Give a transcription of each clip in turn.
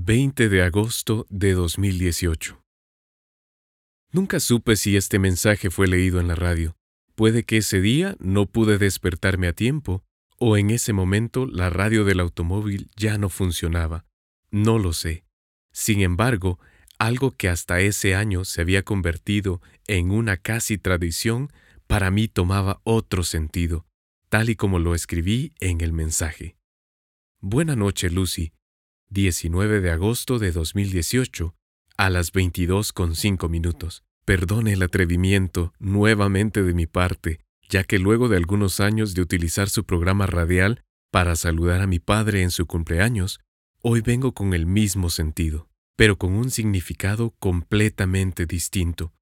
20 de agosto de 2018. Nunca supe si este mensaje fue leído en la radio. Puede que ese día no pude despertarme a tiempo, o en ese momento la radio del automóvil ya no funcionaba. No lo sé. Sin embargo, algo que hasta ese año se había convertido en una casi tradición, para mí tomaba otro sentido, tal y como lo escribí en el mensaje. Buena noche, Lucy. 19 de agosto de 2018, a las 22.5 minutos. Perdone el atrevimiento nuevamente de mi parte, ya que luego de algunos años de utilizar su programa radial para saludar a mi padre en su cumpleaños, hoy vengo con el mismo sentido, pero con un significado completamente distinto.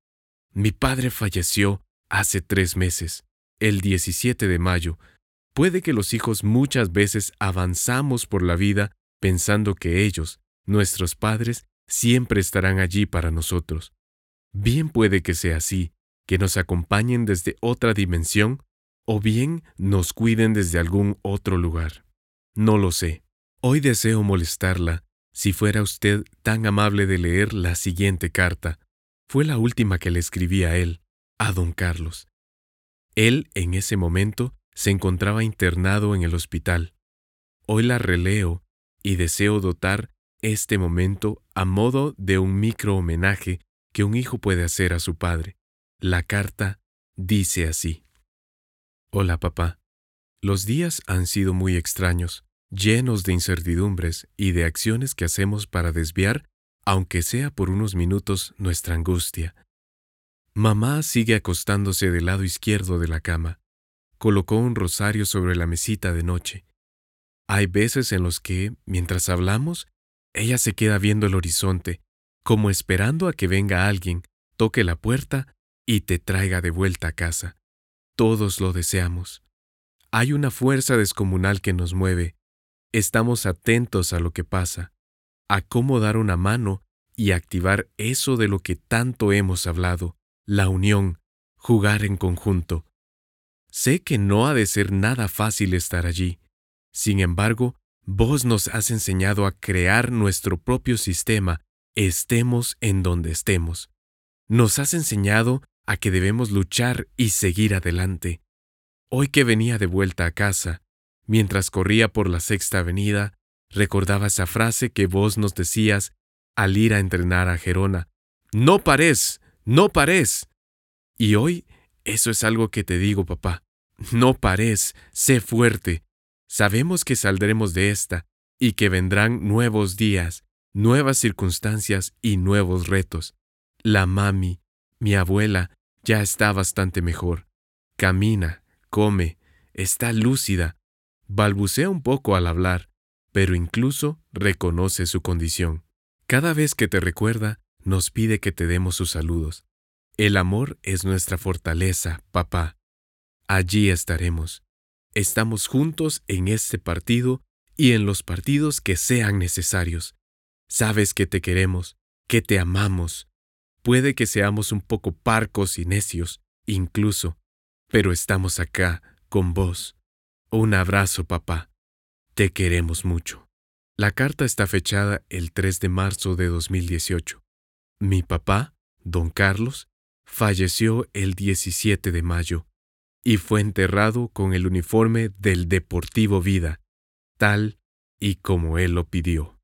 Mi padre falleció hace tres meses, el 17 de mayo. Puede que los hijos muchas veces avanzamos por la vida pensando que ellos, nuestros padres, siempre estarán allí para nosotros. Bien puede que sea así, que nos acompañen desde otra dimensión, o bien nos cuiden desde algún otro lugar. No lo sé. Hoy deseo molestarla, si fuera usted tan amable de leer la siguiente carta. Fue la última que le escribí a él, a don Carlos. Él, en ese momento, se encontraba internado en el hospital. Hoy la releo y deseo dotar este momento a modo de un micro homenaje que un hijo puede hacer a su padre. La carta dice así. Hola papá. Los días han sido muy extraños, llenos de incertidumbres y de acciones que hacemos para desviar, aunque sea por unos minutos, nuestra angustia. Mamá sigue acostándose del lado izquierdo de la cama. Colocó un rosario sobre la mesita de noche. Hay veces en los que, mientras hablamos, ella se queda viendo el horizonte, como esperando a que venga alguien, toque la puerta y te traiga de vuelta a casa. Todos lo deseamos. Hay una fuerza descomunal que nos mueve. Estamos atentos a lo que pasa, a cómo dar una mano y activar eso de lo que tanto hemos hablado, la unión, jugar en conjunto. Sé que no ha de ser nada fácil estar allí, sin embargo, vos nos has enseñado a crear nuestro propio sistema, estemos en donde estemos. Nos has enseñado a que debemos luchar y seguir adelante. Hoy que venía de vuelta a casa, mientras corría por la sexta avenida, recordaba esa frase que vos nos decías al ir a entrenar a Gerona. No pares, no pares. Y hoy eso es algo que te digo, papá. No pares, sé fuerte, Sabemos que saldremos de esta y que vendrán nuevos días, nuevas circunstancias y nuevos retos. La mami, mi abuela, ya está bastante mejor. Camina, come, está lúcida, balbucea un poco al hablar, pero incluso reconoce su condición. Cada vez que te recuerda, nos pide que te demos sus saludos. El amor es nuestra fortaleza, papá. Allí estaremos. Estamos juntos en este partido y en los partidos que sean necesarios. Sabes que te queremos, que te amamos. Puede que seamos un poco parcos y necios, incluso, pero estamos acá, con vos. Un abrazo, papá. Te queremos mucho. La carta está fechada el 3 de marzo de 2018. Mi papá, don Carlos, falleció el 17 de mayo y fue enterrado con el uniforme del Deportivo Vida, tal y como él lo pidió.